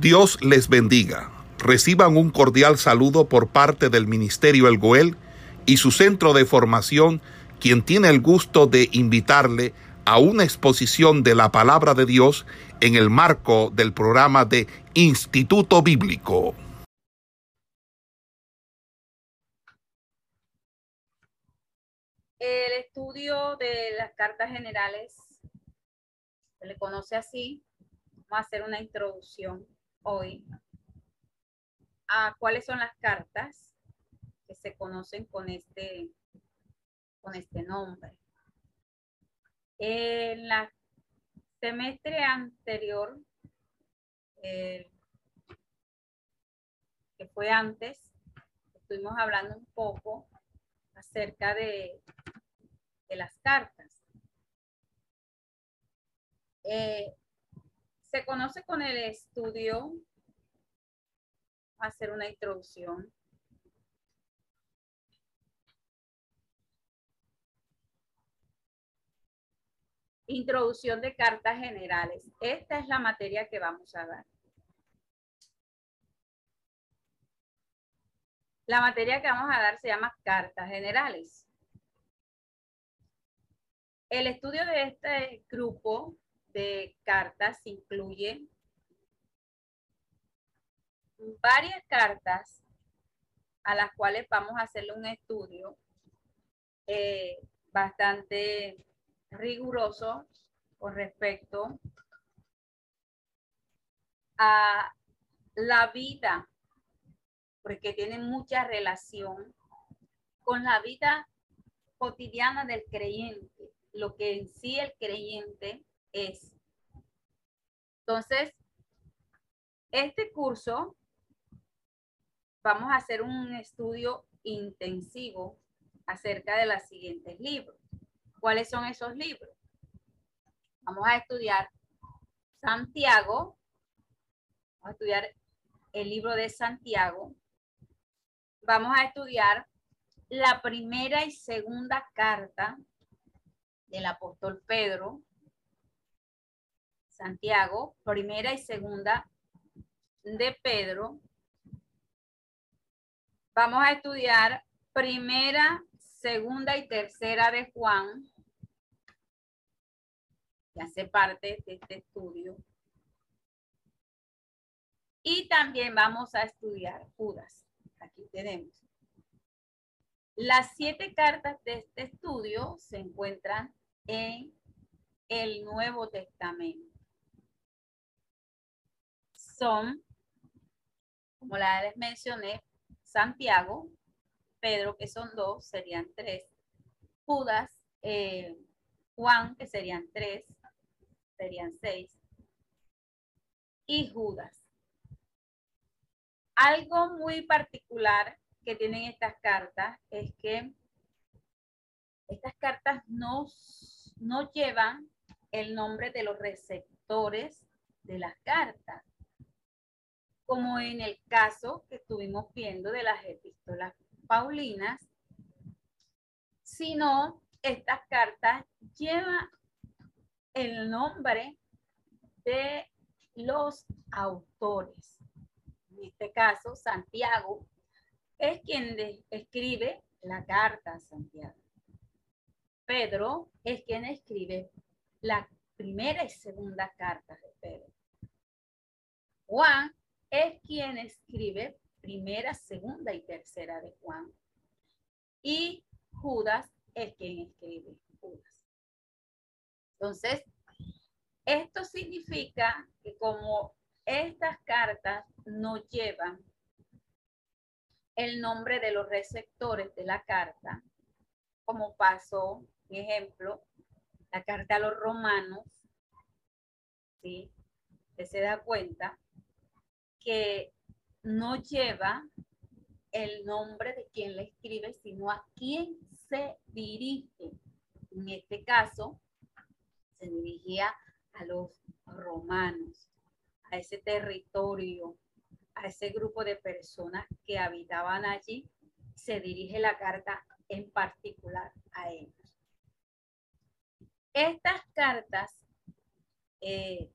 Dios les bendiga. Reciban un cordial saludo por parte del Ministerio El Goel y su centro de formación, quien tiene el gusto de invitarle a una exposición de la palabra de Dios en el marco del programa de Instituto Bíblico. El estudio de las cartas generales, se le conoce así, vamos a hacer una introducción hoy a cuáles son las cartas que se conocen con este, con este nombre. En la semestre anterior, que fue antes, estuvimos hablando un poco acerca de, de las cartas. Eh, se conoce con el estudio, hacer una introducción. Introducción de cartas generales. Esta es la materia que vamos a dar. La materia que vamos a dar se llama cartas generales. El estudio de este grupo cartas incluye varias cartas a las cuales vamos a hacerle un estudio eh, bastante riguroso con respecto a la vida, porque tiene mucha relación con la vida cotidiana del creyente, lo que en sí el creyente es. Entonces, este curso vamos a hacer un estudio intensivo acerca de los siguientes libros. ¿Cuáles son esos libros? Vamos a estudiar Santiago, vamos a estudiar el libro de Santiago, vamos a estudiar la primera y segunda carta del apóstol Pedro, Santiago, primera y segunda de Pedro. Vamos a estudiar primera, segunda y tercera de Juan, que hace parte de este estudio. Y también vamos a estudiar Judas. Aquí tenemos. Las siete cartas de este estudio se encuentran en el Nuevo Testamento son, como les mencioné, Santiago, Pedro, que son dos, serían tres, Judas, eh, Juan, que serían tres, serían seis, y Judas. Algo muy particular que tienen estas cartas es que estas cartas no llevan el nombre de los receptores de las cartas como en el caso que estuvimos viendo de las epístolas paulinas, sino estas cartas llevan el nombre de los autores. En este caso, Santiago es quien escribe la carta a Santiago. Pedro es quien escribe la primera y segunda carta de Pedro. Juan es quien escribe primera, segunda y tercera de Juan. Y Judas es quien escribe Judas. Entonces, esto significa que como estas cartas no llevan el nombre de los receptores de la carta, como pasó, por ejemplo, la carta a los romanos, ¿sí? Que se da cuenta que no lleva el nombre de quien le escribe, sino a quién se dirige. En este caso, se dirigía a los romanos, a ese territorio, a ese grupo de personas que habitaban allí. Se dirige la carta en particular a ellos. Estas cartas eh,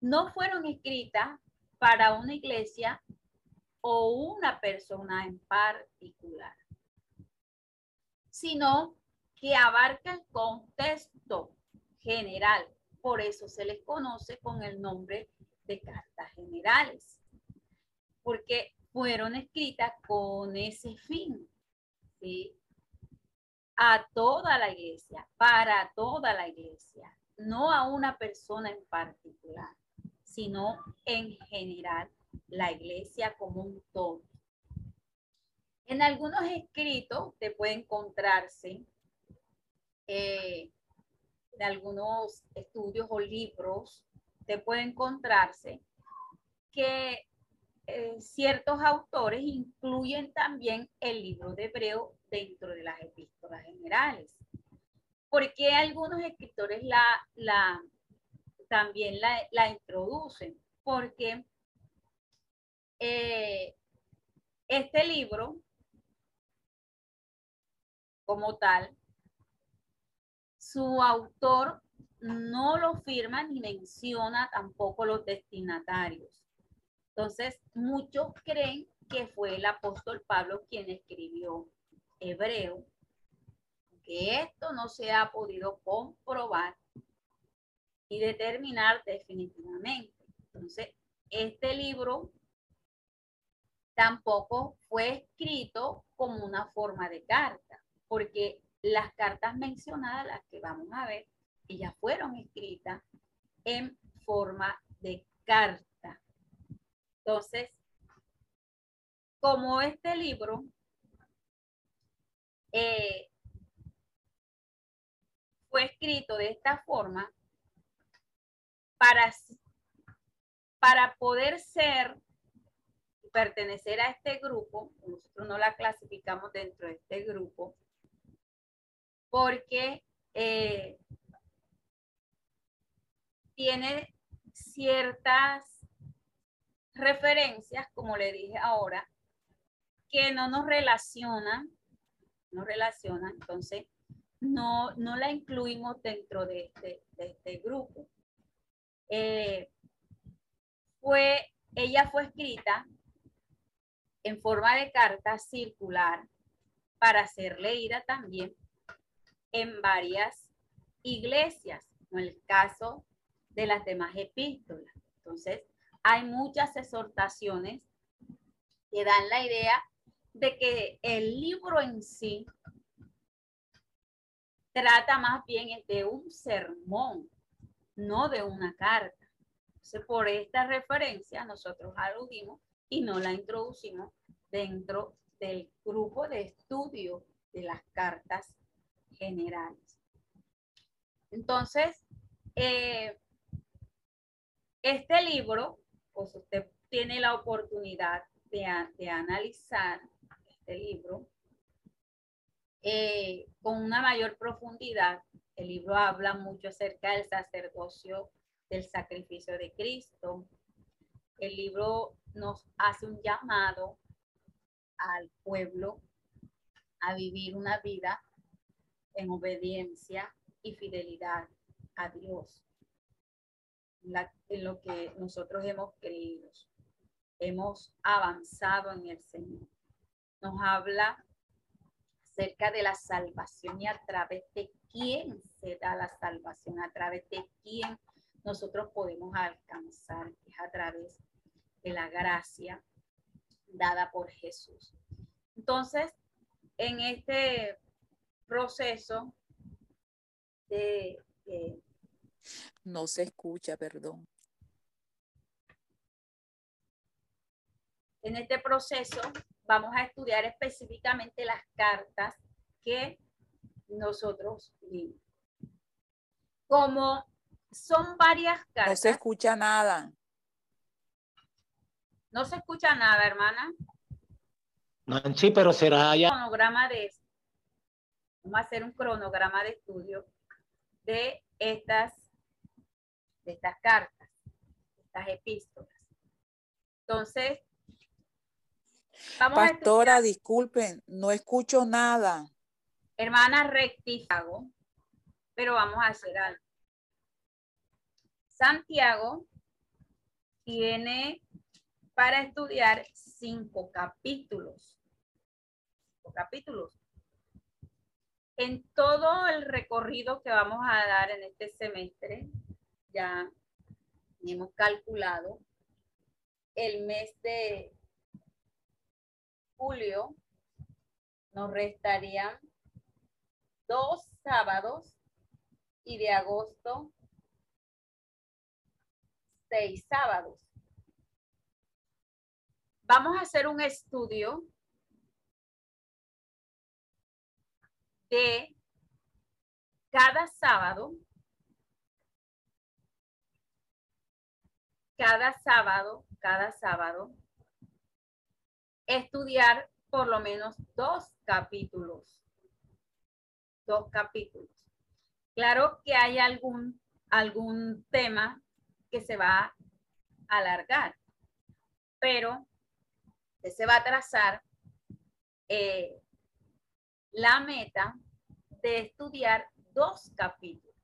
no fueron escritas para una iglesia o una persona en particular, sino que abarca el contexto general. Por eso se les conoce con el nombre de cartas generales, porque fueron escritas con ese fin. A toda la iglesia, para toda la iglesia, no a una persona en particular, sino en general la iglesia como un todo. En algunos escritos te puede encontrarse eh, en algunos estudios o libros, te puede encontrarse que eh, ciertos autores incluyen también el libro de Hebreo dentro de las epístolas generales. Porque algunos escritores la, la, también la, la introducen? Porque eh, este libro, como tal, su autor no lo firma ni menciona tampoco los destinatarios. Entonces, muchos creen que fue el apóstol Pablo quien escribió Hebreo, que esto no se ha podido comprobar y determinar definitivamente. Entonces, este libro tampoco fue escrito como una forma de carta, porque las cartas mencionadas, las que vamos a ver, ellas fueron escritas en forma de carta. Entonces, como este libro eh, fue escrito de esta forma, para, para poder ser pertenecer a este grupo, nosotros no la clasificamos dentro de este grupo, porque eh, tiene ciertas referencias, como le dije ahora, que no nos relacionan, no relacionan, entonces no, no la incluimos dentro de este, de este grupo. Eh, fue, ella fue escrita en forma de carta circular para ser leída también en varias iglesias, en el caso de las demás epístolas. Entonces, hay muchas exhortaciones que dan la idea de que el libro en sí trata más bien de un sermón, no de una carta. Entonces, por esta referencia nosotros aludimos y no la introducimos dentro del grupo de estudio de las cartas generales. Entonces, eh, este libro, pues usted tiene la oportunidad de, de analizar este libro eh, con una mayor profundidad. El libro habla mucho acerca del sacerdocio, del sacrificio de Cristo. El libro nos hace un llamado al pueblo a vivir una vida en obediencia y fidelidad a Dios, en lo que nosotros hemos creído. Hemos avanzado en el Señor. Nos habla acerca de la salvación y a través de quién se da la salvación, a través de quién nosotros podemos alcanzar, es a través de la gracia dada por Jesús. Entonces, en este proceso de, no se escucha, perdón. En este proceso vamos a estudiar específicamente las cartas que nosotros vimos. Como son varias cartas. No se escucha nada. No se escucha nada, hermana. No, sí, pero será ya. Cronograma de Vamos a hacer un cronograma de estudio de estas, de estas cartas, estas epístolas. Entonces, vamos Pastora, disculpen, no escucho nada. Hermana, rectifico, pero vamos a hacer algo. Santiago tiene para estudiar cinco capítulos. Cinco capítulos. En todo el recorrido que vamos a dar en este semestre, ya hemos calculado el mes de julio, nos restarían dos sábados y de agosto seis sábados. Vamos a hacer un estudio de cada sábado, cada sábado, cada sábado, estudiar por lo menos dos capítulos. Dos capítulos. Claro que hay algún, algún tema que se va a alargar, pero se va a trazar eh, la meta de estudiar dos capítulos.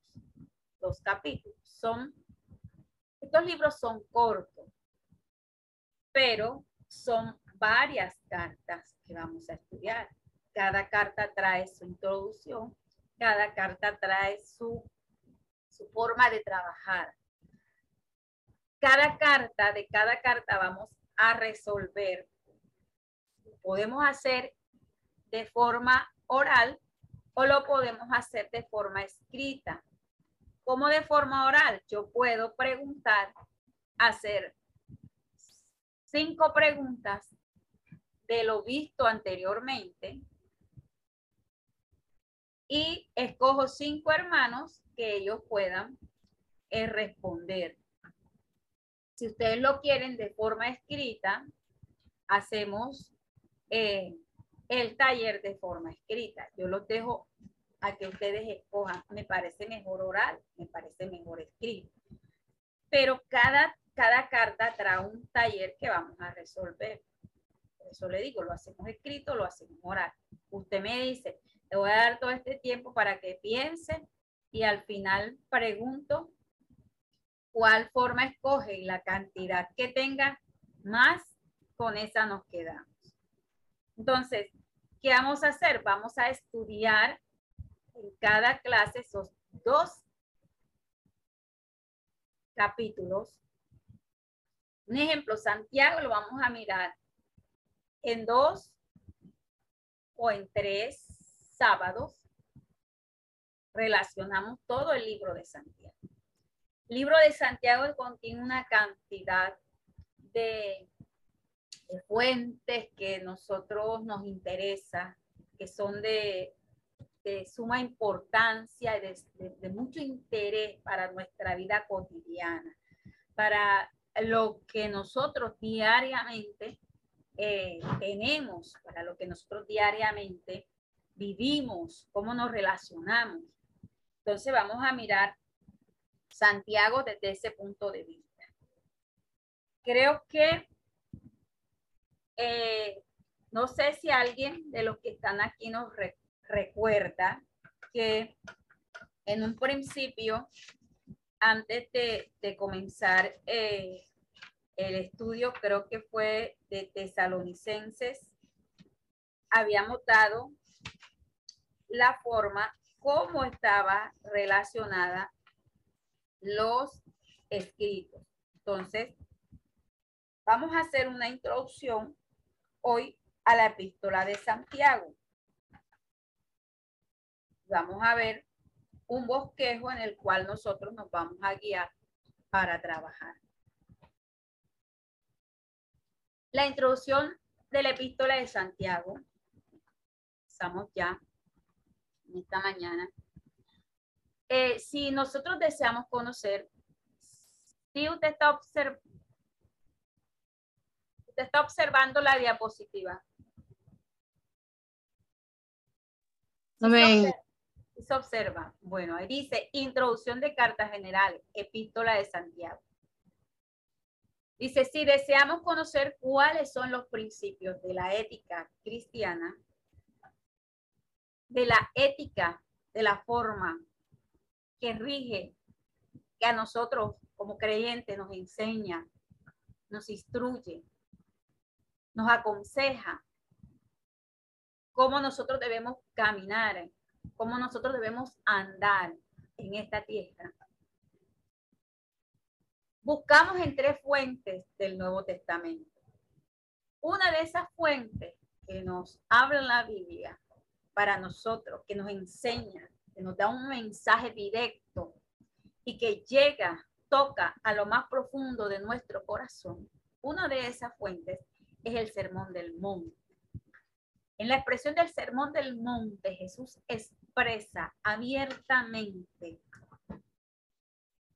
Dos capítulos. Son, estos libros son cortos, pero son varias cartas que vamos a estudiar. Cada carta trae su introducción, cada carta trae su, su forma de trabajar. Cada carta, de cada carta vamos a resolver. Podemos hacer de forma oral o lo podemos hacer de forma escrita. Como de forma oral, yo puedo preguntar, hacer cinco preguntas de lo visto anteriormente y escojo cinco hermanos que ellos puedan eh, responder. Si ustedes lo quieren de forma escrita, hacemos eh, el taller de forma escrita. Yo los dejo a que ustedes escojan. Me parece mejor oral, me parece mejor escrito. Pero cada, cada carta trae un taller que vamos a resolver eso le digo, lo hacemos escrito, lo hacemos oral. Usted me dice, te voy a dar todo este tiempo para que piense y al final pregunto cuál forma escoge y la cantidad que tenga más, con esa nos quedamos. Entonces, ¿qué vamos a hacer? Vamos a estudiar en cada clase esos dos capítulos. Un ejemplo, Santiago lo vamos a mirar en dos o en tres sábados relacionamos todo el libro de Santiago. El libro de Santiago contiene una cantidad de, fuentes que nosotros nos interesa, que son de, suma importancia y de, de mucho interés para nuestra vida cotidiana, para lo que nosotros diariamente eh, tenemos, para lo que nosotros diariamente vivimos, cómo nos relacionamos. Entonces vamos a mirar Santiago desde ese punto de vista. Creo que, eh, no sé si alguien de los que están aquí nos recuerda que en un principio, antes de, comenzar eh, el estudio creo que fue de tesalonicenses, habíamos dado la forma cómo estaba relacionada los escritos. Entonces, vamos a hacer una introducción hoy a la epístola de Santiago. Vamos a ver un bosquejo en el cual nosotros nos vamos a guiar para trabajar. La introducción de la epístola de Santiago. Estamos ya en esta mañana. Eh, si nosotros deseamos conocer, si usted está, usted está observando la diapositiva. Amén. se observa. Bueno, ahí dice introducción de cartas generales, epístola de Santiago. Dice, si deseamos conocer cuáles son los principios de la ética cristiana, de la ética, de la forma que rige, que a nosotros como creyentes nos enseña nos instruye, nos aconseja cómo nosotros debemos caminar, cómo nosotros debemos andar en esta tierra. Buscamos en tres fuentes del Nuevo Testamento. Una de esas fuentes que nos habla la Biblia para nosotros, que nos enseña, que nos da un mensaje directo y que llega, toca a lo más profundo de nuestro corazón. Una de esas fuentes es el Sermón del Monte. En la expresión del Sermón del Monte, Jesús expresa abiertamente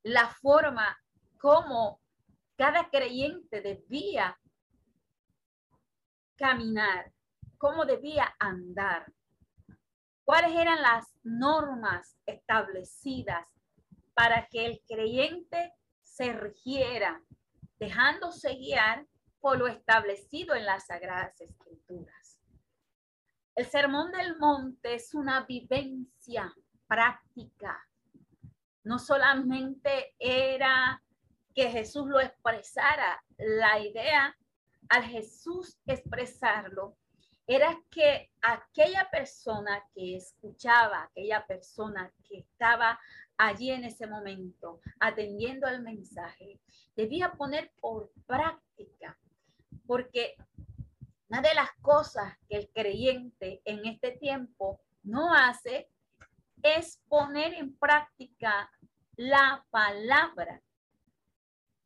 la forma como cada creyente debía caminar, cómo debía andar, cuáles eran las normas establecidas para que el creyente se rigiera, dejándose guiar por lo establecido en las Sagradas Escrituras. El Sermón del Monte es una vivencia práctica. No solamente era que Jesús lo expresara, la idea al Jesús expresarlo era que aquella persona que escuchaba, aquella persona que estaba allí en ese momento atendiendo al mensaje, debía poner por práctica, porque una de las cosas que el creyente en este tiempo no hace es poner en práctica la palabra.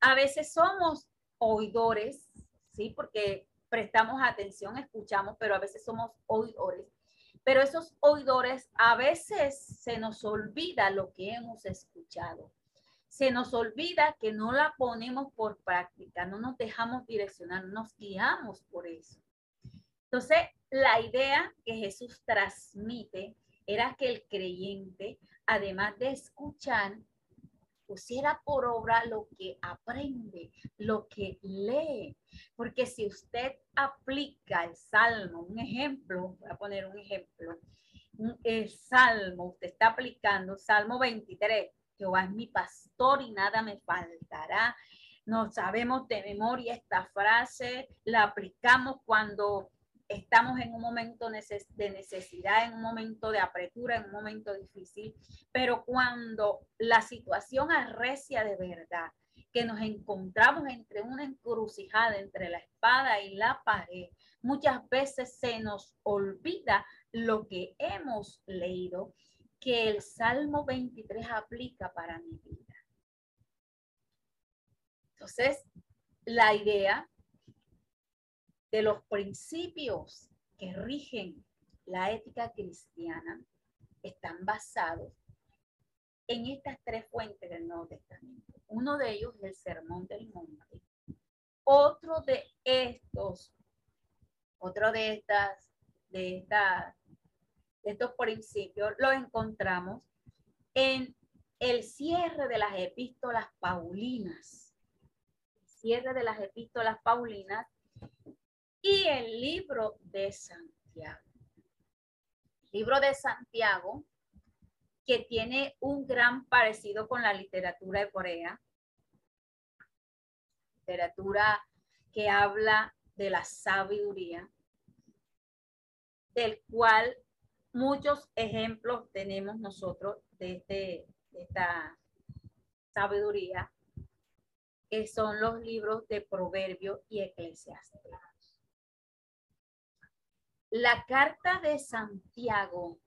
A veces somos oidores, ¿sí? Porque prestamos atención, escuchamos, pero a veces somos oidores. Pero esos oidores a veces se nos olvida lo que hemos escuchado. Se nos olvida que no la ponemos por práctica, no nos dejamos direccionar, nos guiamos por eso. Entonces, la idea que Jesús transmite era que el creyente, además de escuchar, pusiera por obra lo que aprende, lo que lee. Porque si usted aplica el salmo, un ejemplo, voy a poner un ejemplo, el salmo, usted está aplicando Salmo 23, Jehová es mi pastor y nada me faltará. No sabemos de memoria esta frase, la aplicamos cuando estamos en un momento de necesidad, en un momento de apretura, en un momento difícil, pero cuando la situación arrecia de verdad, que nos encontramos entre una encrucijada, entre la espada y la pared, muchas veces se nos olvida lo que hemos leído, que el Salmo 23 aplica para mi vida. Entonces, la idea de los principios que rigen la ética cristiana están basados en estas tres fuentes del Nuevo Testamento. Uno de ellos es el Sermón del Monte. Otro de estos, otro de estas, de estas, de estos principios lo encontramos en el cierre de las epístolas paulinas. El cierre de las epístolas paulinas y el libro de Santiago. libro de Santiago, que tiene un gran parecido con la literatura de Corea, literatura que habla de la sabiduría, del cual muchos ejemplos tenemos nosotros de, este, esta sabiduría, que son los libros de Proverbio y Eclesiastes. La carta de Santiago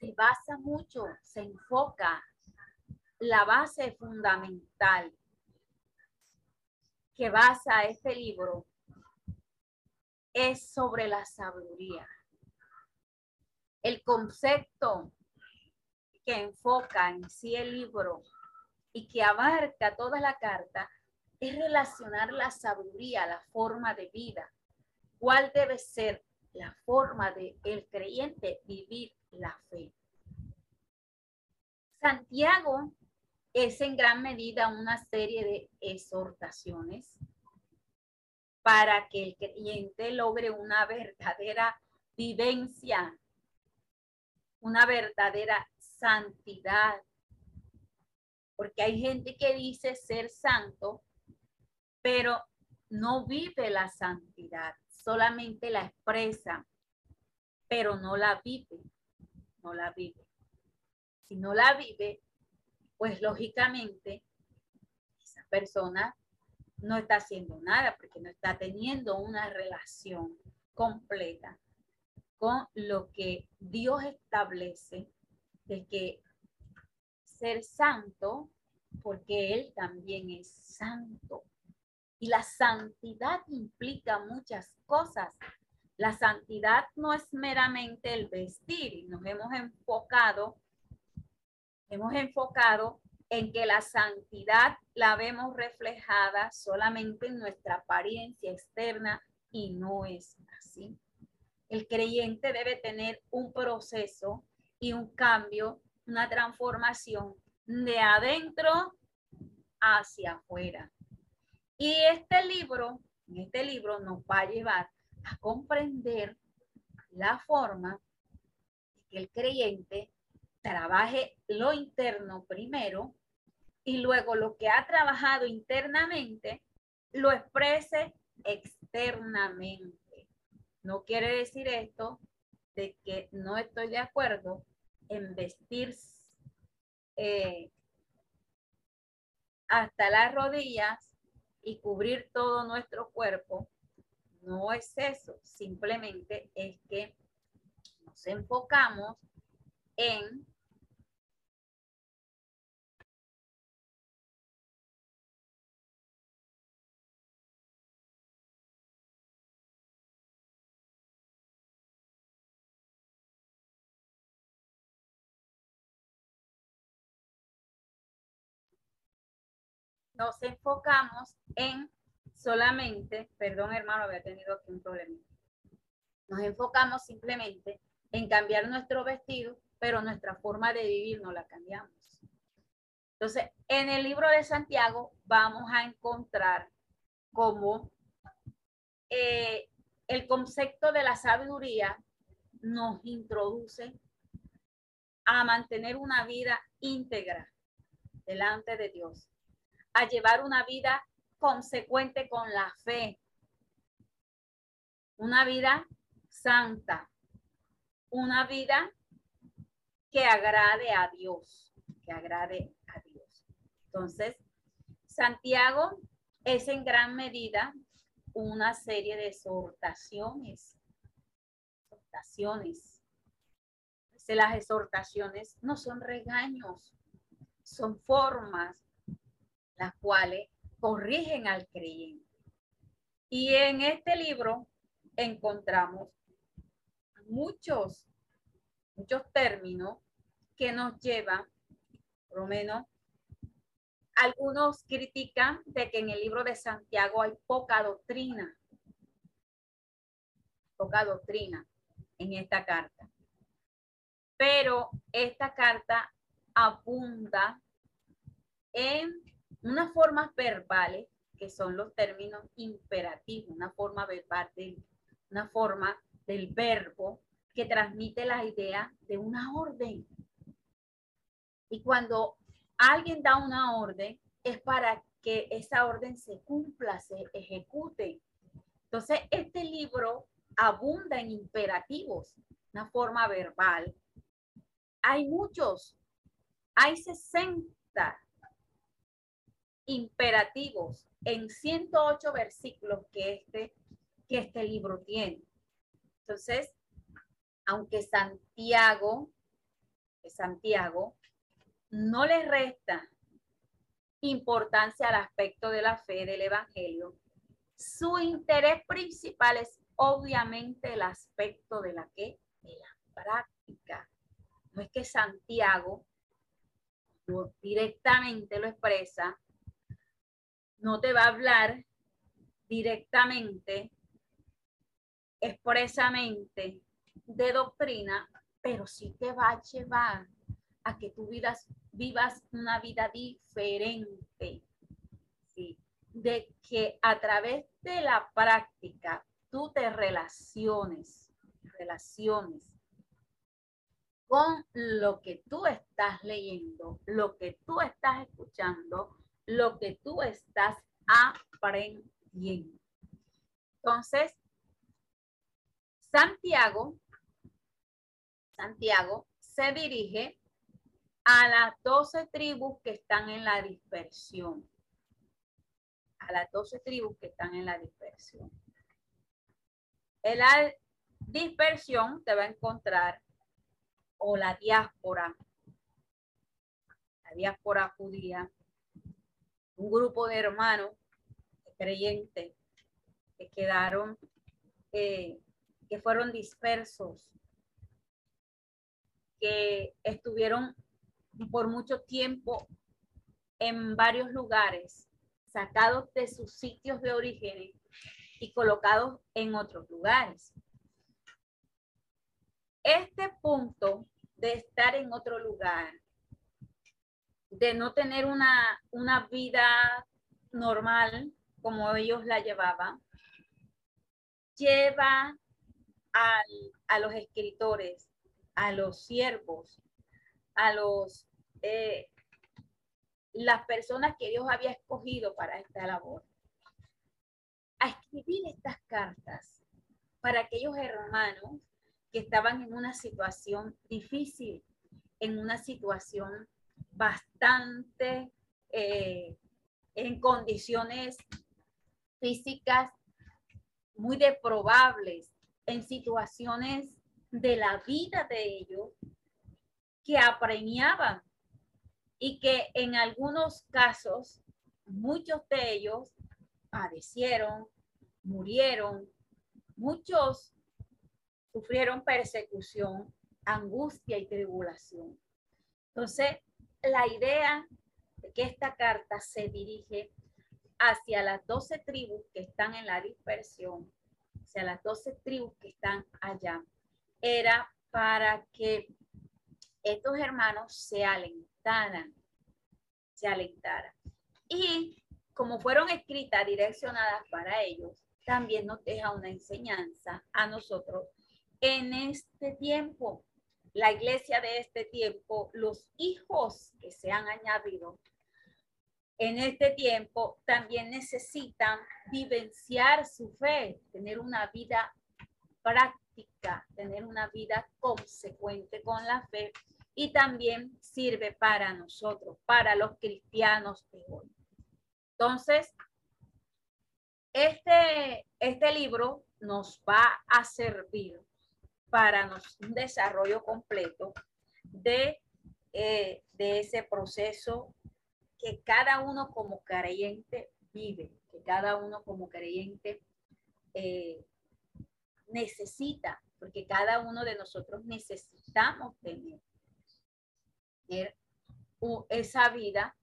se basa mucho, se enfoca la base fundamental que basa este libro es sobre la sabiduría. El concepto que enfoca en sí el libro y que abarca toda la carta es relacionar la sabiduría, la forma de vida, cuál debe ser la forma de el creyente vivir la fe. Santiago es en gran medida una serie de exhortaciones para que el creyente logre una verdadera vivencia, una verdadera santidad. Porque hay gente que dice ser santo, pero no vive la santidad, solamente la expresa, pero no la vive, no la vive. Si no la vive, pues lógicamente esa persona no está haciendo nada porque no está teniendo una relación completa con lo que Dios establece de que ser santo, porque Él también es santo. Y la santidad implica muchas cosas. La santidad no es meramente el vestir nos hemos enfocado, hemos enfocado en que la santidad la vemos reflejada solamente en nuestra apariencia externa y no es así. El creyente debe tener un proceso y un cambio, una transformación de adentro hacia afuera. Y este libro, este libro nos va a llevar a comprender la forma que el creyente trabaje lo interno primero y luego lo que ha trabajado internamente lo exprese externamente. No quiere decir esto de que no estoy de acuerdo en vestir eh, hasta las rodillas y cubrir todo nuestro cuerpo. No es eso, simplemente es que nos enfocamos en nos enfocamos en solamente, perdón hermano, había tenido aquí un problema. Nos enfocamos simplemente en cambiar nuestro vestido, pero nuestra forma de vivir no la cambiamos. Entonces, en el libro de Santiago vamos a encontrar cómo eh, el concepto de la sabiduría nos introduce a mantener una vida íntegra delante de Dios a llevar una vida consecuente con la fe, una vida santa, una vida que agrade a Dios, que agrade a Dios. Entonces, Santiago es en gran medida una serie de exhortaciones. Exhortaciones. Las exhortaciones no son regaños, son formas las cuales corrigen al creyente. Y en este libro encontramos muchos, muchos términos que nos llevan, por lo menos, algunos critican de que en el libro de Santiago hay poca doctrina, poca doctrina en esta carta. Pero esta carta abunda en unas formas verbales, que son los términos imperativos, una forma verbal, de, una forma del verbo que transmite la idea de una orden. Y cuando alguien da una orden, es para que esa orden se cumpla, se ejecute. Entonces, este libro abunda en imperativos, una forma verbal. Hay muchos, hay 60 imperativos en 108 versículos que este, que este libro tiene. Entonces, aunque Santiago, Santiago no le resta importancia al aspecto de la fe del Evangelio, su interés principal es obviamente el aspecto de la que de la práctica. No es que Santiago directamente lo expresa, no te va a hablar directamente, expresamente de doctrina, pero sí te va a llevar a que tú vivas, vivas una vida diferente. De que a través de la práctica tú te relaciones, relaciones con lo que tú estás leyendo, lo que tú estás escuchando, lo que tú estás aprendiendo. Entonces, Santiago, Santiago se dirige a las doce tribus que están en la dispersión. A las doce tribus que están en la dispersión. En la dispersión te va a encontrar o la diáspora, la diáspora judía, un grupo de hermanos creyentes que quedaron, eh, que fueron dispersos, que estuvieron por mucho tiempo en varios lugares, sacados de sus sitios de origen y colocados en otros lugares. Este punto de estar en otro lugar, de no tener una, una vida normal como ellos la llevaban, lleva a los escritores, a los siervos, a los eh, las personas que Dios había escogido para esta labor a escribir estas cartas para aquellos hermanos que estaban en una situación difícil, en una situación bastante eh, en condiciones físicas muy deprobables, en situaciones de la vida de ellos que apremiaban y que en algunos casos, muchos de ellos padecieron, murieron, muchos sufrieron persecución, angustia y tribulación. Entonces, la idea de que esta carta se dirige hacia las doce tribus que están en la dispersión, hacia las doce tribus que están allá, era para que estos hermanos se alentaran, se alentaran. Y como fueron escritas, direccionadas para ellos, también nos deja una enseñanza a nosotros en este tiempo. La iglesia de este tiempo, los hijos que se han añadido en este tiempo también necesitan vivenciar su fe, tener una vida práctica, tener una vida consecuente con la fe y también sirve para nosotros, para los cristianos de hoy. Entonces, este, este libro nos va a servir para un desarrollo completo de, eh, de ese proceso que cada uno como creyente vive, que cada uno como creyente eh, necesita, porque cada uno de nosotros necesitamos tener esa vida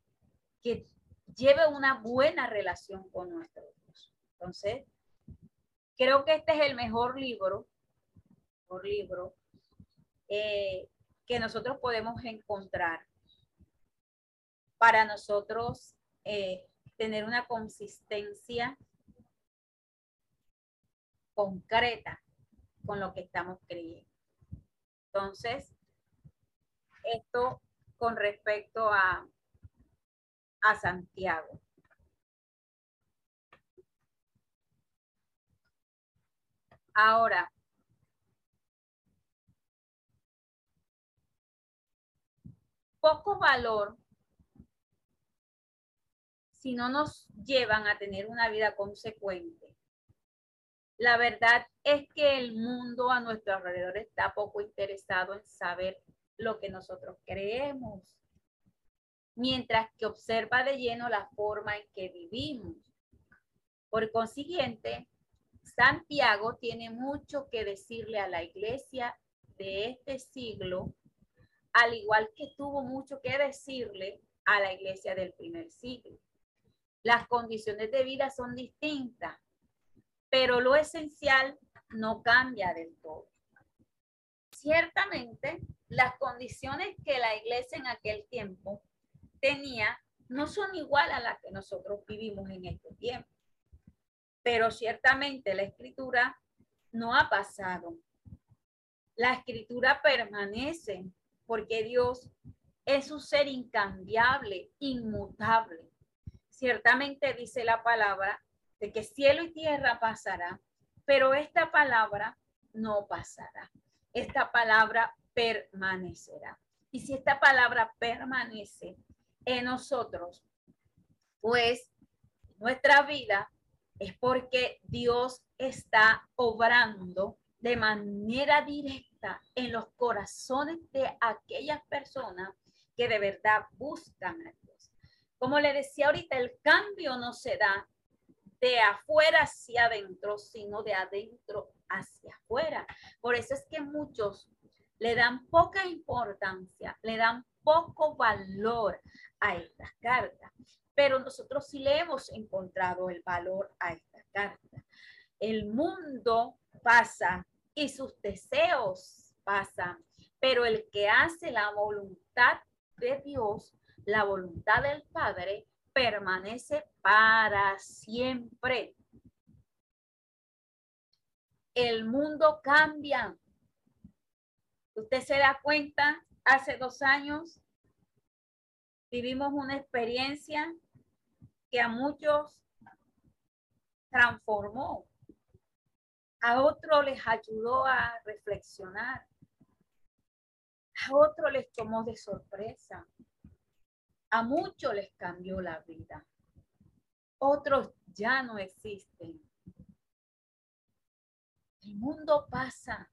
que lleve una buena relación con nuestro Dios. Entonces, creo que este es el mejor libro, por libro, eh, que nosotros podemos encontrar para nosotros eh, tener una consistencia concreta con lo que estamos creyendo. Entonces, esto con respecto a, a Santiago. Ahora, poco valor si no nos llevan a tener una vida consecuente. La verdad es que el mundo a nuestro alrededor está poco interesado en saber lo que nosotros creemos, mientras que observa de lleno la forma en que vivimos. Por consiguiente, Santiago tiene mucho que decirle a la iglesia de este siglo, al igual que tuvo mucho que decirle a la iglesia del primer siglo. Las condiciones de vida son distintas, pero lo esencial no cambia del todo. Ciertamente, las condiciones que la iglesia en aquel tiempo tenía no son igual a las que nosotros vivimos en este tiempo. Pero ciertamente la escritura no ha pasado. La escritura permanece porque Dios es un ser incambiable, inmutable. Ciertamente dice la palabra de que cielo y tierra pasará, pero esta palabra no pasará. Esta palabra permanecerá. Y si esta palabra permanece en nosotros, pues nuestra vida es porque Dios está obrando de manera directa en los corazones de aquellas personas que de verdad buscan a Dios. Como le decía ahorita, el cambio no se da de afuera hacia adentro, sino de adentro hacia afuera. Por eso es que muchos le dan poca importancia, le dan poco valor a estas cartas, pero nosotros sí le hemos encontrado el valor a esta carta. El mundo pasa y sus deseos pasan, pero el que hace la voluntad de Dios, la voluntad del Padre, permanece para siempre. El mundo cambia. Usted se da cuenta, hace dos años vivimos una experiencia que a muchos transformó, a otros les ayudó a reflexionar, a otros les tomó de sorpresa, a muchos les cambió la vida. Otros ya no existen. El mundo pasa,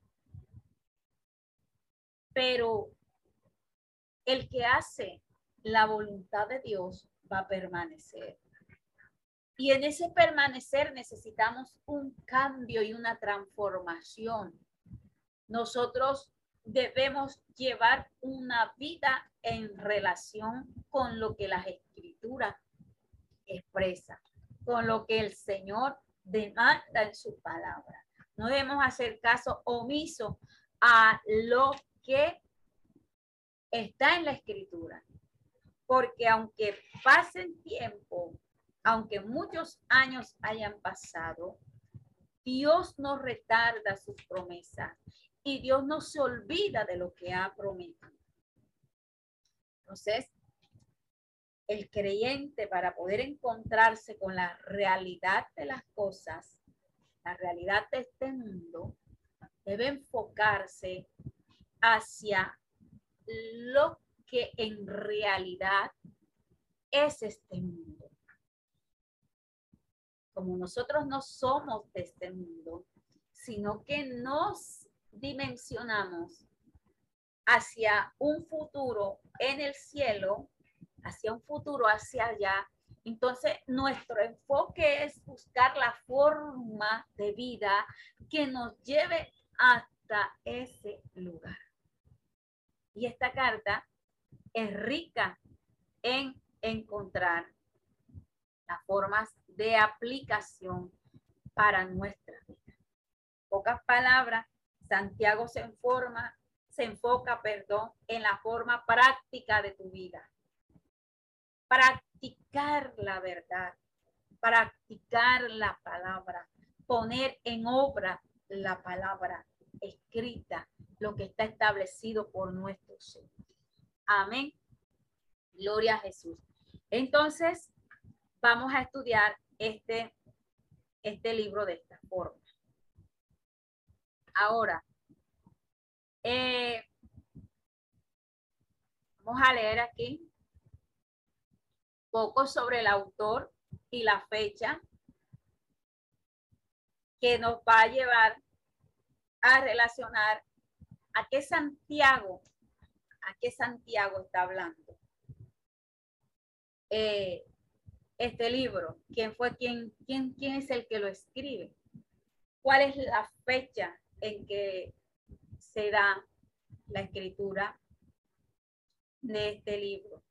pero el que hace la voluntad de Dios va a permanecer. Y en ese permanecer necesitamos un cambio y una transformación. Nosotros debemos llevar una vida en relación con lo que las escrituras expresa, con lo que el Señor demanda en su palabra. No debemos hacer caso omiso a lo que está en la escritura, porque aunque pasen tiempo, aunque muchos años hayan pasado, Dios no retarda sus promesas y Dios no se olvida de lo que ha prometido. Entonces, el creyente para poder encontrarse con la realidad de las cosas, la realidad de este mundo, debe enfocarse hacia lo que en realidad es este mundo. Como nosotros no somos de este mundo, sino que nos dimensionamos hacia un futuro en el cielo, hacia un futuro hacia allá, entonces nuestro enfoque es buscar la forma de vida que nos lleve hasta ese lugar. Y esta carta es rica en encontrar las formas de aplicación para nuestra vida. Pocas palabras, Santiago se informa se enfoca, perdón, en la forma práctica de tu vida. Practicar la verdad, practicar la palabra, poner en obra la palabra escrita, lo que está establecido por nuestro Señor. Amén. Gloria a Jesús. Entonces, vamos a estudiar este, este libro de esta forma. Ahora, eh, vamos a leer aquí poco sobre el autor y la fecha que nos va a llevar a relacionar a qué Santiago, a qué Santiago está hablando. Eh, este libro, quién fue quién, quién, quién es el que lo escribe, cuál es la fecha en que se da la escritura de este libro.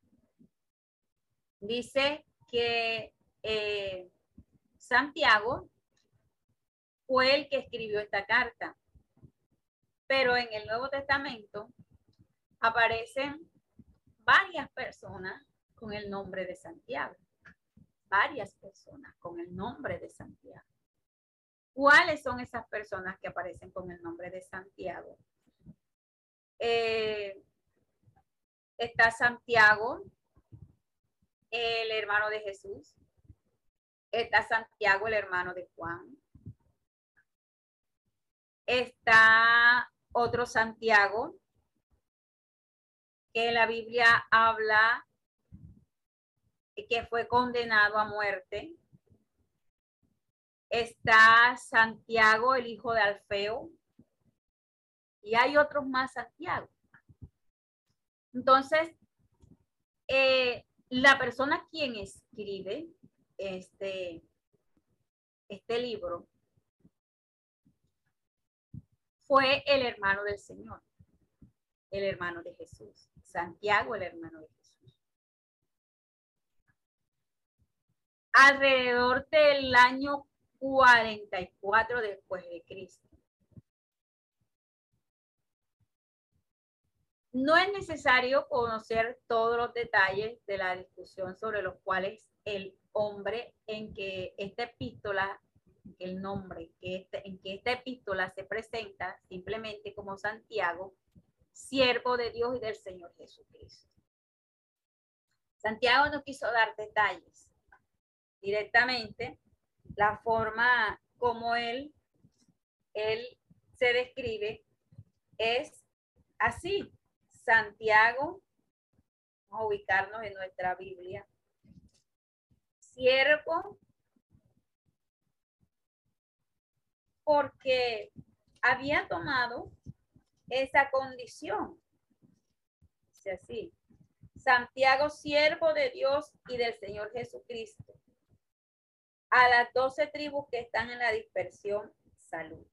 Dice que eh, Santiago fue el que escribió esta carta, pero en el Nuevo Testamento aparecen varias personas con el nombre de Santiago, varias personas con el nombre de Santiago. ¿Cuáles son esas personas que aparecen con el nombre de Santiago? Eh, está Santiago, el hermano de Jesús, Está Santiago, el hermano de Juan. Está otro Santiago, que la Biblia habla que fue condenado a muerte. Está Santiago, el hijo de Alfeo. Y hay otros más Santiago. Entonces, eh, la persona quien escribe este, este libro fue el hermano del Señor, el hermano de Jesús, Santiago, el hermano de Jesús. Alrededor del año 44 después de Cristo. No es necesario conocer todos los detalles de la discusión sobre los cuales el hombre en que esta epístola, el nombre este, en que esta epístola se presenta simplemente como Santiago, siervo de Dios y del Señor Jesucristo. Santiago no quiso dar detalles directamente, la forma como él, él se describe es así. Santiago, vamos a ubicarnos en nuestra Biblia, siervo porque había tomado esa condición. Dice así, Santiago, siervo de Dios y del Señor Jesucristo, a las doce tribus que están en la dispersión, salud.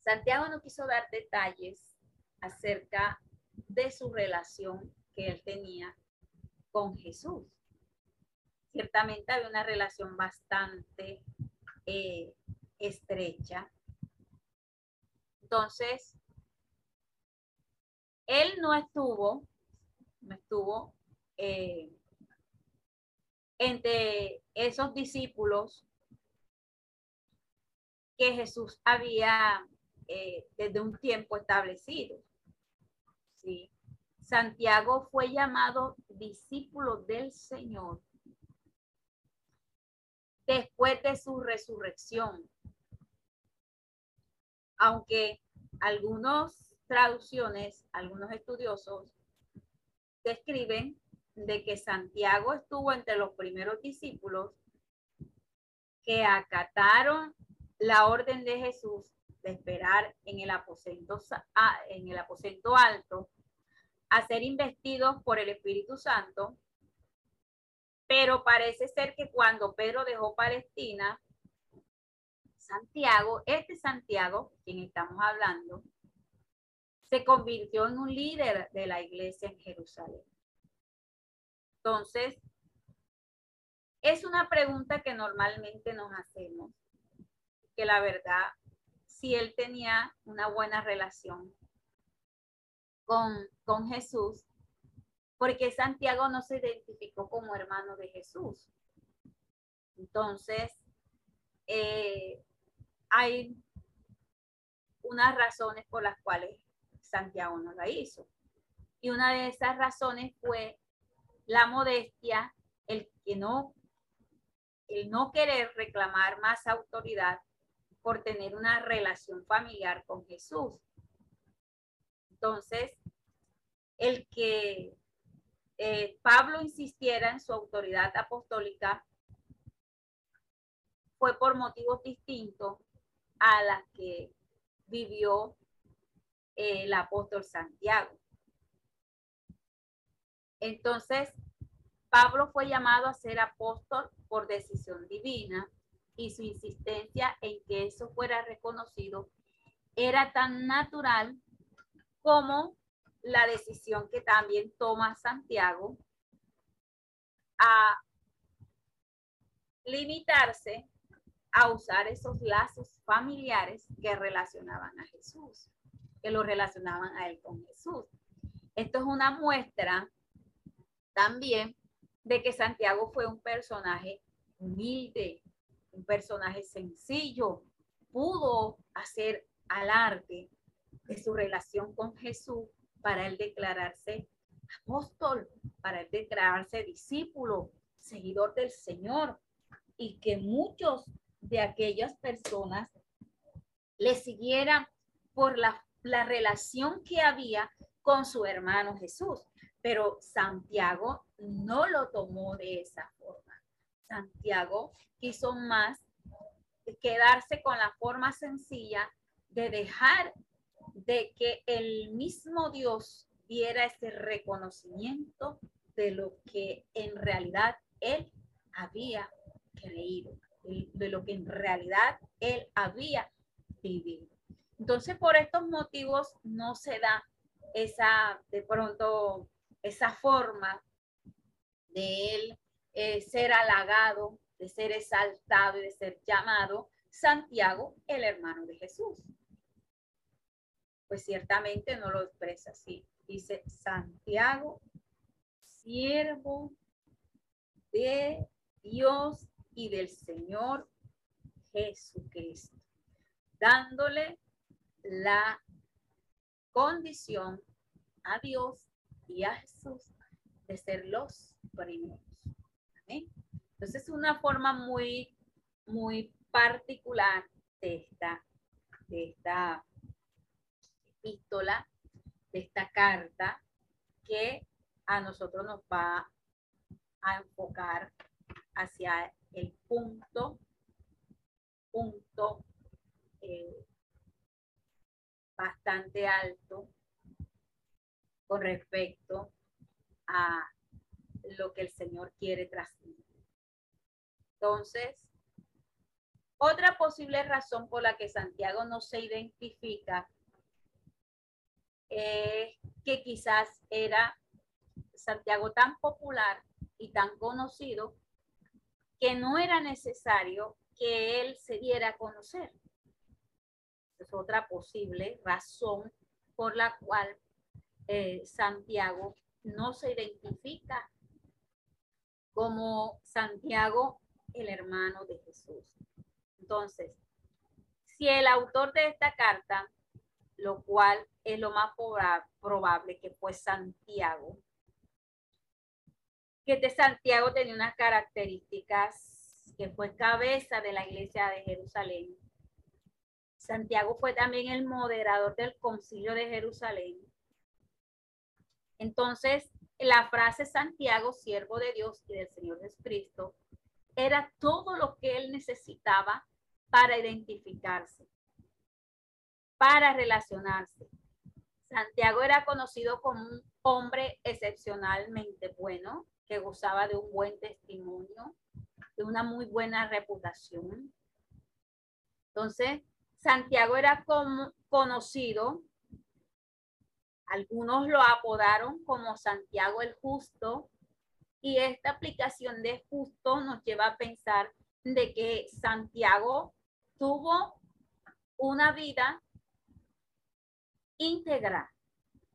Santiago no quiso dar detalles acerca de su relación que él tenía con Jesús ciertamente había una relación bastante eh, estrecha. Entonces, él no estuvo, no estuvo eh, entre esos discípulos que Jesús había eh, desde un tiempo establecido. Santiago fue llamado discípulo del Señor después de su resurrección. Aunque algunas traducciones, algunos estudiosos describen de que Santiago estuvo entre los primeros discípulos que acataron la orden de Jesús de esperar en el aposento, en el aposento alto a ser investidos por el Espíritu Santo pero parece ser que cuando Pedro dejó Palestina, Santiago, este Santiago, quien estamos hablando, se convirtió en un líder de la iglesia en Jerusalén. Entonces, es una pregunta que normalmente nos hacemos, que la verdad, si él tenía una buena relación con, con Jesús, porque Santiago no se identificó como hermano de Jesús. Entonces, eh, hay unas razones por las cuales Santiago no la hizo. Y una de esas razones fue la modestia, el que no, el no querer reclamar más autoridad por tener una relación familiar con Jesús. Entonces, el que eh, Pablo insistiera en su autoridad apostólica fue por motivos distintos a las que vivió eh, el apóstol Santiago. Entonces, Pablo fue llamado a ser apóstol por decisión divina y su insistencia en que eso fuera reconocido era tan natural como la decisión que también toma Santiago a limitarse a usar esos lazos familiares que relacionaban a Jesús, que lo relacionaban a él con Jesús. Esto es una muestra también de que Santiago fue un personaje humilde, un personaje sencillo, pudo hacer alarde de su relación con Jesús para él declararse apóstol, para él declararse discípulo seguidor del Señor y que muchos de aquellas personas le siguieran por la, la relación que había con su hermano Jesús. Pero Santiago no lo tomó de esa forma. Santiago quiso más quedarse con la forma sencilla de dejar de que el mismo Dios diera ese reconocimiento de lo que en realidad él había creído, de lo que en realidad él había vivido. Entonces, por estos motivos no se da esa, de pronto, esa forma de él eh, ser halagado, de ser exaltado y de ser llamado Santiago, el hermano de Jesús. Pues ciertamente no lo expresa así. Dice Santiago, siervo de Dios y del Señor Jesucristo, dándole la condición a Dios y a Jesús de ser los primeros. Entonces es una forma muy, muy particular de esta, de esta epístola, de esta carta que a nosotros nos va a enfocar hacia el punto, punto eh, bastante alto con respecto a lo que el Señor quiere transmitir. Entonces, otra posible razón por la que Santiago no se identifica es que quizás era Santiago tan popular y tan conocido que no era necesario que él se diera a conocer. Es otra posible razón por la cual eh, Santiago no se identifica como Santiago, el hermano de Jesús. Entonces, si el autor de esta carta, lo cual es lo más probable que fue Santiago, que de Santiago tenía unas características que fue cabeza de la iglesia de Jerusalén. Santiago fue también el moderador del concilio de Jerusalén. Entonces, la frase Santiago, siervo de Dios y del Señor Jesucristo, era todo lo que él necesitaba para identificarse, para relacionarse. Santiago era conocido como un hombre excepcionalmente bueno, que gozaba de un buen testimonio, de una muy buena reputación. Entonces, Santiago era como, conocido, algunos lo apodaron como Santiago el Justo, y esta aplicación de justo nos lleva a pensar de que Santiago tuvo una vida íntegra,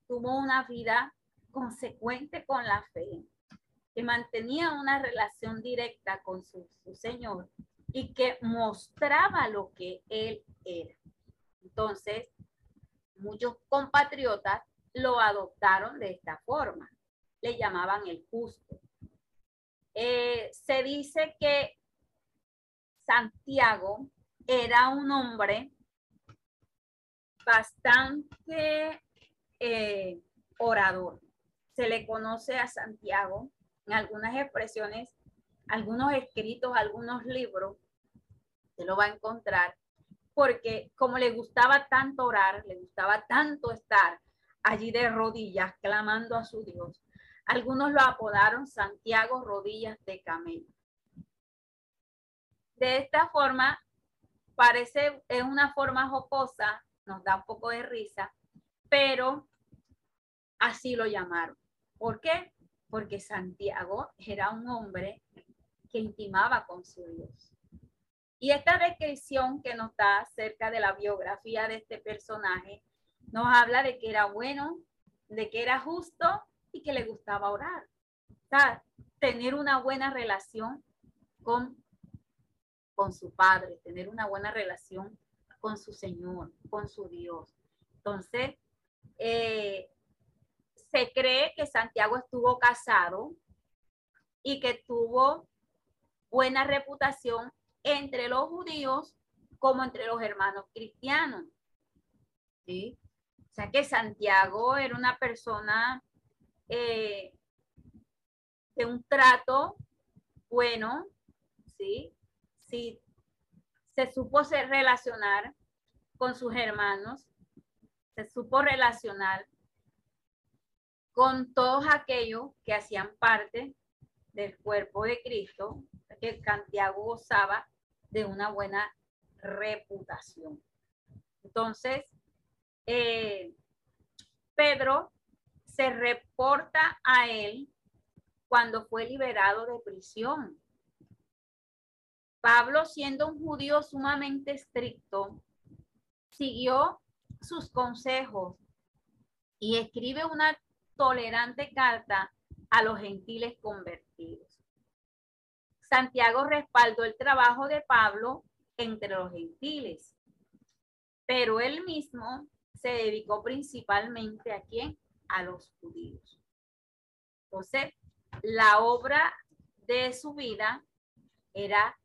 tuvo una vida consecuente con la fe que mantenía una relación directa con su, Señor y que mostraba lo que Él era. Entonces, muchos compatriotas lo adoptaron de esta forma. Le llamaban el justo. Eh, se dice que Santiago era un hombre bastante eh, orador. Se le conoce a Santiago en algunas expresiones, algunos escritos, algunos libros, se lo va a encontrar, porque como le gustaba tanto orar, le gustaba tanto estar allí de rodillas clamando a su Dios, algunos lo apodaron Santiago Rodillas de Camello. De esta forma, parece, es una forma jocosa, nos da un poco de risa, pero así lo llamaron. ¿Por qué? porque Santiago era un hombre que intimaba con su Dios. Y esta descripción que nos da acerca de la biografía de este personaje nos habla de que era bueno, de que era justo y que le gustaba orar. O sea, tener una buena relación con, con su padre, tener una buena relación con su Señor, con su Dios. Entonces, eh, se cree que Santiago estuvo casado y que tuvo buena reputación entre los judíos como entre los hermanos cristianos. ¿Sí? O sea que Santiago era una persona eh, de un trato bueno, ¿sí? Sí, se supo relacionar con sus hermanos, se supo relacionar con todos aquellos que hacían parte del cuerpo de Cristo, que Santiago gozaba de una buena reputación. Entonces, eh, Pedro se reporta a él cuando fue liberado de prisión. Pablo, siendo un judío sumamente estricto, siguió sus consejos y escribe una tolerante carta a los gentiles convertidos. Santiago respaldó el trabajo de Pablo entre los gentiles, pero él mismo se dedicó principalmente a quién? A los judíos. Entonces, la obra de su vida era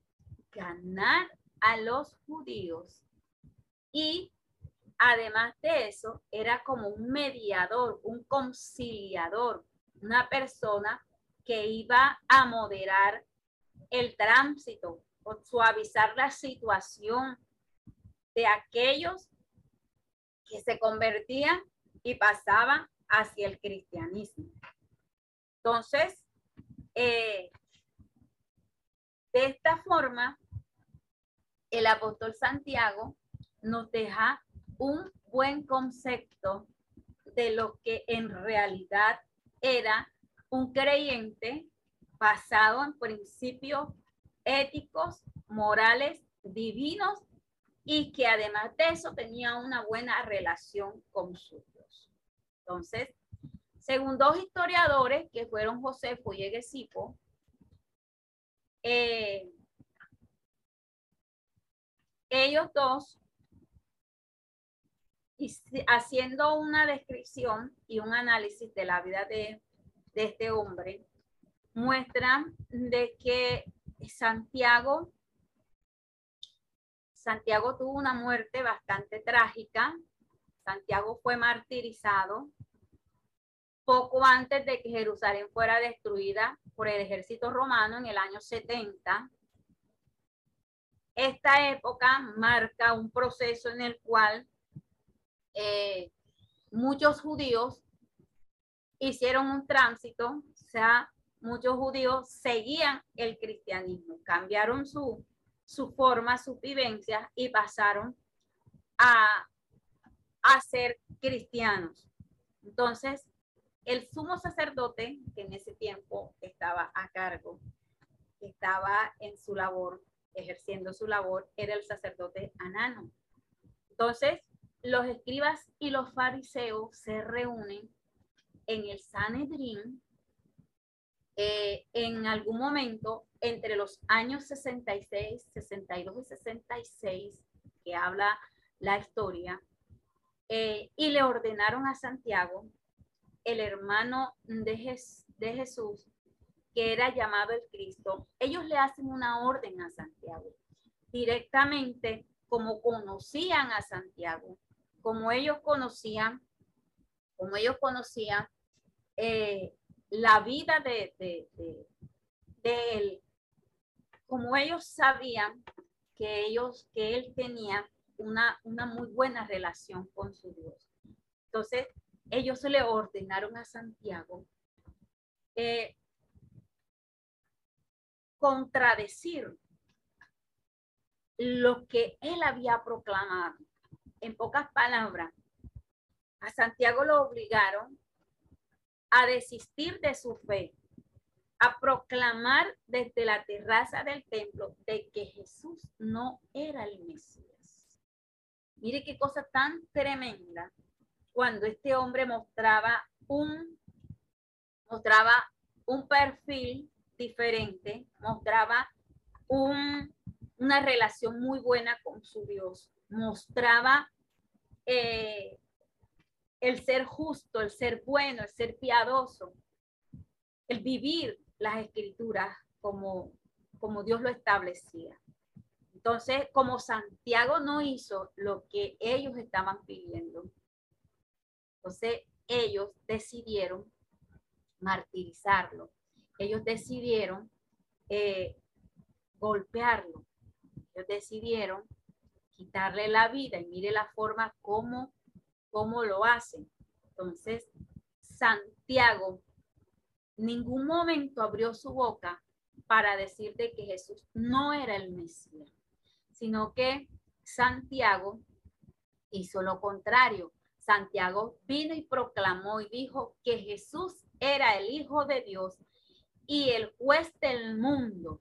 ganar a los judíos y además de eso era como un mediador, un conciliador, una persona que iba a moderar el tránsito o suavizar la situación de aquellos que se convertían y pasaban hacia el cristianismo. Entonces, eh, de esta forma, el apóstol Santiago nos deja un buen concepto de lo que en realidad era un creyente basado en principios éticos, morales, divinos y que además de eso tenía una buena relación con su Dios. Entonces, según dos historiadores que fueron Josefo y Egesipo, eh, ellos dos, haciendo una descripción y un análisis de la vida de, de este hombre, muestran de que Santiago, Santiago tuvo una muerte bastante trágica. Santiago fue martirizado poco antes de que Jerusalén fuera destruida por el ejército romano en el año 70. Esta época marca un proceso en el cual eh, muchos judíos hicieron un tránsito, o sea, muchos judíos seguían el cristianismo, cambiaron su, su forma, su vivencia y pasaron a, a ser cristianos. Entonces, el sumo sacerdote, que en ese tiempo estaba a cargo, estaba en su labor, ejerciendo su labor, era el sacerdote Anano. Entonces, los escribas y los fariseos se reúnen en el Sanedrín eh, en algún momento entre los años 66, 62 y 66, que habla la historia, eh, y le ordenaron a Santiago el hermano de, de Jesús, que era llamado el Cristo, ellos le hacen una orden a Santiago, directamente como conocían a Santiago, como ellos conocían, como ellos conocían eh, la vida de, de, de, él, como ellos sabían que ellos, que él tenía una, una muy buena relación con su Dios. Entonces, ellos le ordenaron a Santiago eh, contradecir lo que él había proclamado. En pocas palabras, a Santiago lo obligaron a desistir de su fe, a proclamar desde la terraza del templo de que Jesús no era el Mesías. Mire qué cosa tan tremenda cuando este hombre mostraba un, mostraba un perfil diferente, mostraba un, una relación muy buena con su Dios, mostraba eh, el ser justo, el ser bueno, el ser piadoso, el vivir las escrituras como, como Dios lo establecía. Entonces, como Santiago no hizo lo que ellos estaban pidiendo, entonces ellos decidieron martirizarlo. Ellos decidieron eh, golpearlo. Ellos decidieron quitarle la vida y mire la forma como, como lo hacen. Entonces, Santiago ningún momento abrió su boca para decir de que Jesús no era el Mesías, sino que Santiago hizo lo contrario. Santiago vino y proclamó y dijo que Jesús era el Hijo de Dios y el juez del mundo.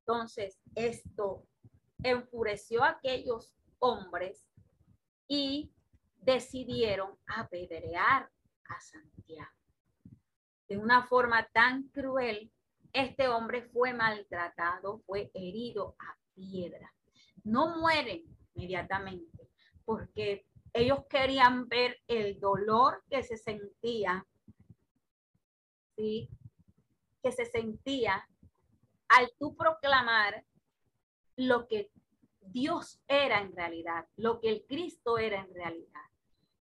Entonces, esto enfureció a aquellos hombres y decidieron apedrear a Santiago. De una forma tan cruel, este hombre fue maltratado, fue herido a piedra. No muere inmediatamente porque ellos querían ver el dolor que se sentía, ¿sí? Que se sentía al tú proclamar lo que Dios era en realidad, lo que el Cristo era en realidad.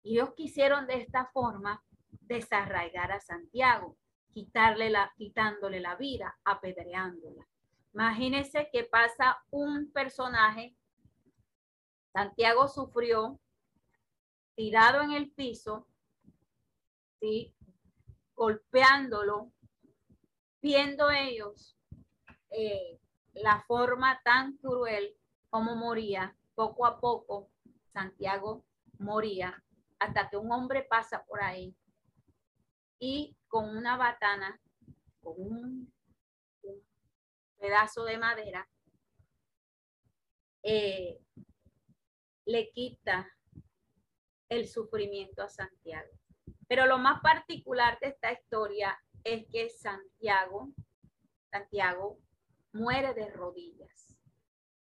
Ellos quisieron de esta forma desarraigar a Santiago, quitarle la, quitándole la vida, apedreándola. Imagínense que pasa un personaje, Santiago sufrió, tirado en el piso, ¿sí? golpeándolo, viendo ellos eh, la forma tan cruel como moría, poco a poco Santiago moría, hasta que un hombre pasa por ahí y con una batana, con un, pedazo de madera, eh, le quita el sufrimiento a Santiago. Pero lo más particular de esta historia es que Santiago, Santiago muere de rodillas,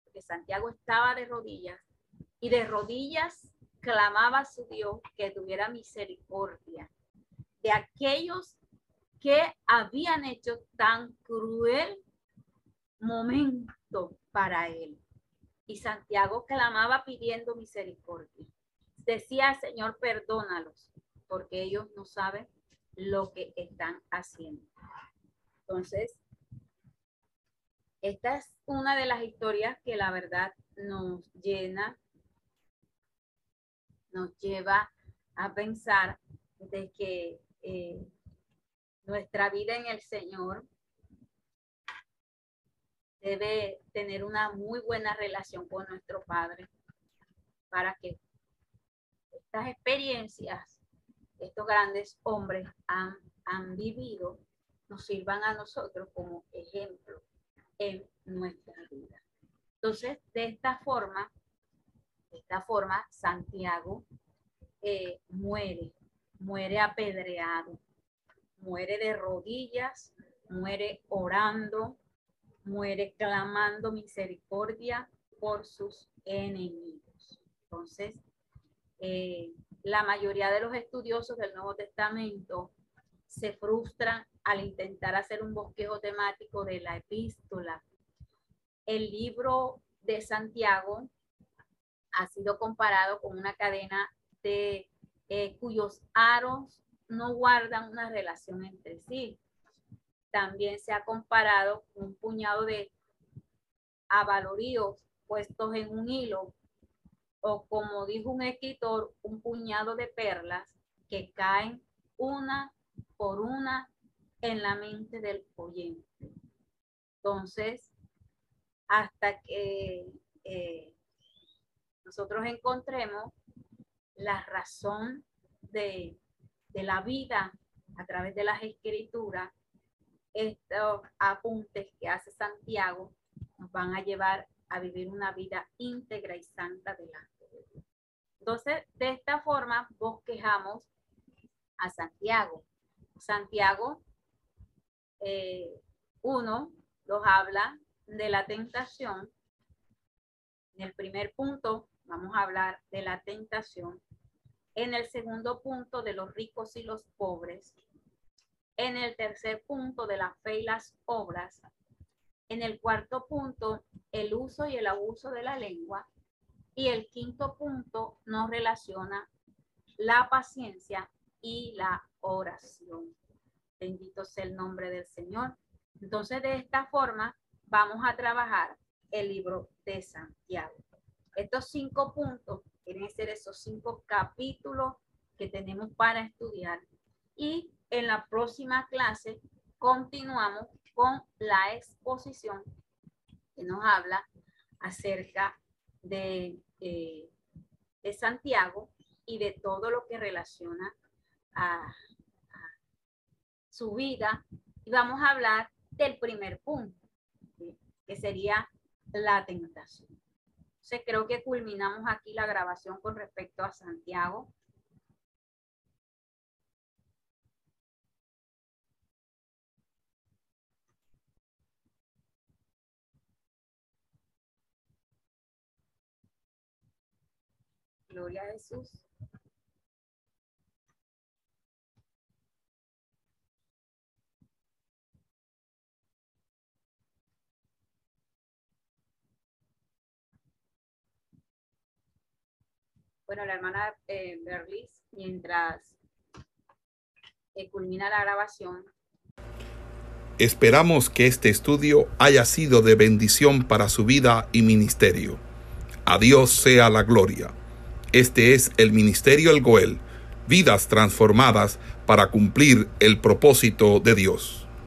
porque Santiago estaba de rodillas y de rodillas clamaba a su Dios que tuviera misericordia de aquellos que habían hecho tan cruel momento para él. Y Santiago clamaba pidiendo misericordia. Decía, Señor, perdónalos, porque ellos no saben lo que están haciendo. Entonces, esta es una de las historias que la verdad nos llena, nos lleva a pensar de que eh, nuestra vida en el Señor debe tener una muy buena relación con nuestro Padre para que estas experiencias estos grandes hombres han, han vivido nos sirvan a nosotros como ejemplo en nuestra vida. Entonces, de esta forma, esta forma, Santiago eh, muere, muere apedreado, muere de rodillas, muere orando, muere clamando misericordia por sus enemigos. Entonces, eh, la mayoría de los estudiosos del Nuevo Testamento se frustran al intentar hacer un bosquejo temático de la epístola. El libro de Santiago ha sido comparado con una cadena de eh, cuyos aros no guardan una relación entre sí. También se ha comparado con un puñado de avaloríos puestos en un hilo o como dijo un escritor, un puñado de perlas que caen una por una en la mente del oyente. Entonces, hasta que eh, nosotros encontremos la razón de, de la vida a través de las escrituras, estos apuntes que hace Santiago nos van a llevar a vivir una vida íntegra y santa delante de Dios. Entonces, de esta forma, bosquejamos a Santiago. Santiago eh, uno nos habla de la tentación. En el primer punto vamos a hablar de la tentación. En el segundo punto de los ricos y los pobres. En el tercer punto de la fe y las obras. En el cuarto punto, el uso y el abuso de la lengua. Y el quinto punto nos relaciona la paciencia y la oración. Bendito sea el nombre del Señor. Entonces, de esta forma, vamos a trabajar el libro de Santiago. Estos cinco puntos quieren ser esos cinco capítulos que tenemos para estudiar. Y en la próxima clase continuamos con la exposición que nos habla acerca de, eh, de Santiago y de todo lo que relaciona a, su vida. Y vamos a hablar del primer punto, que sería la tentación. Entonces creo que culminamos aquí la grabación con respecto a Santiago. Gloria a Jesús. Bueno, la hermana eh, Berlis, mientras eh, culmina la grabación. Esperamos que este estudio haya sido de bendición para su vida y ministerio. A Dios sea la gloria. Este es el Ministerio El Goel, vidas transformadas para cumplir el propósito de Dios.